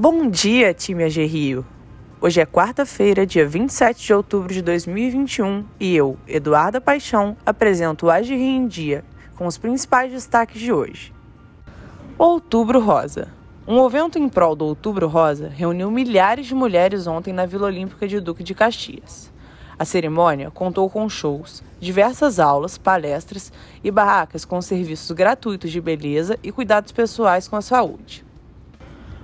Bom dia, time AG Rio! Hoje é quarta-feira, dia 27 de outubro de 2021 e eu, Eduarda Paixão, apresento o AG Rio em Dia com os principais destaques de hoje. Outubro Rosa. Um evento em prol do Outubro Rosa reuniu milhares de mulheres ontem na Vila Olímpica de Duque de Caxias. A cerimônia contou com shows, diversas aulas, palestras e barracas com serviços gratuitos de beleza e cuidados pessoais com a saúde.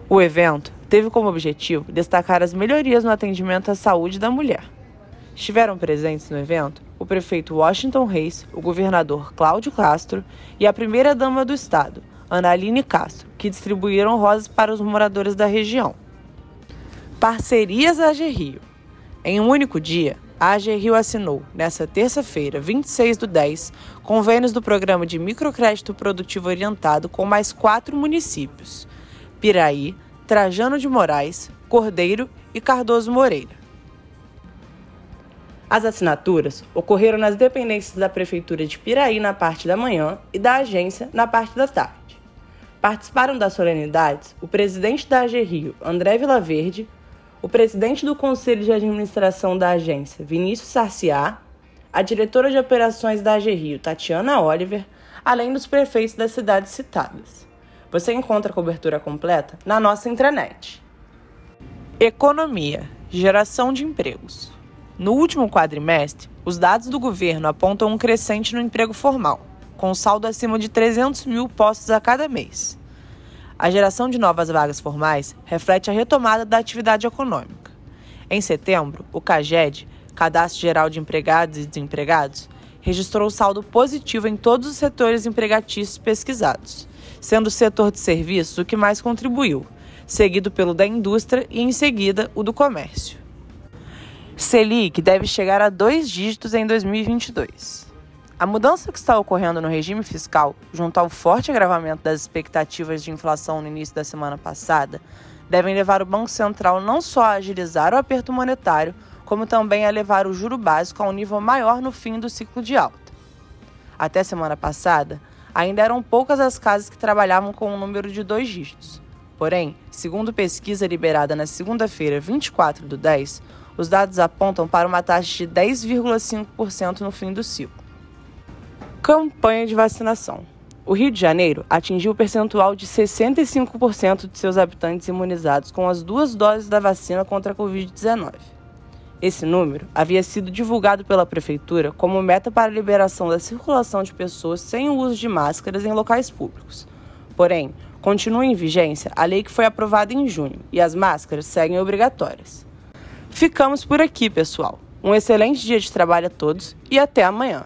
O evento teve como objetivo destacar as melhorias no atendimento à saúde da mulher. Estiveram presentes no evento o prefeito Washington Reis, o governador Cláudio Castro e a primeira-dama do estado, Analine Castro, que distribuíram rosas para os moradores da região. Parcerias AG Rio. Em um único dia, a AG Rio assinou, nesta terça-feira, 26 do 10, convênios do Programa de Microcrédito Produtivo Orientado com mais quatro municípios: Piraí, Trajano de Moraes, Cordeiro e Cardoso Moreira. As assinaturas ocorreram nas dependências da Prefeitura de Piraí na parte da manhã e da agência na parte da tarde. Participaram das solenidades o presidente da AG Rio, André Vilaverde, o presidente do Conselho de Administração da agência, Vinícius Sarciá, a diretora de operações da AG Rio, Tatiana Oliver, além dos prefeitos das cidades citadas. Você encontra a cobertura completa na nossa intranet. Economia geração de empregos. No último quadrimestre, os dados do governo apontam um crescente no emprego formal, com saldo acima de 300 mil postos a cada mês. A geração de novas vagas formais reflete a retomada da atividade econômica. Em setembro, o CAGED, Cadastro Geral de Empregados e Desempregados, registrou saldo positivo em todos os setores empregatícios pesquisados sendo o setor de serviços o que mais contribuiu, seguido pelo da indústria e, em seguida, o do comércio. Selic deve chegar a dois dígitos em 2022. A mudança que está ocorrendo no regime fiscal, junto ao forte agravamento das expectativas de inflação no início da semana passada, devem levar o Banco Central não só a agilizar o aperto monetário, como também a levar o juro básico a um nível maior no fim do ciclo de alta. Até semana passada, ainda eram poucas as casas que trabalhavam com um número de dois dígitos. Porém, segundo pesquisa liberada na segunda-feira, 24 do 10, os dados apontam para uma taxa de 10,5% no fim do ciclo. Campanha de vacinação. O Rio de Janeiro atingiu o percentual de 65% de seus habitantes imunizados com as duas doses da vacina contra a Covid-19. Esse número havia sido divulgado pela Prefeitura como meta para a liberação da circulação de pessoas sem o uso de máscaras em locais públicos. Porém, continua em vigência a lei que foi aprovada em junho e as máscaras seguem obrigatórias. Ficamos por aqui, pessoal. Um excelente dia de trabalho a todos e até amanhã.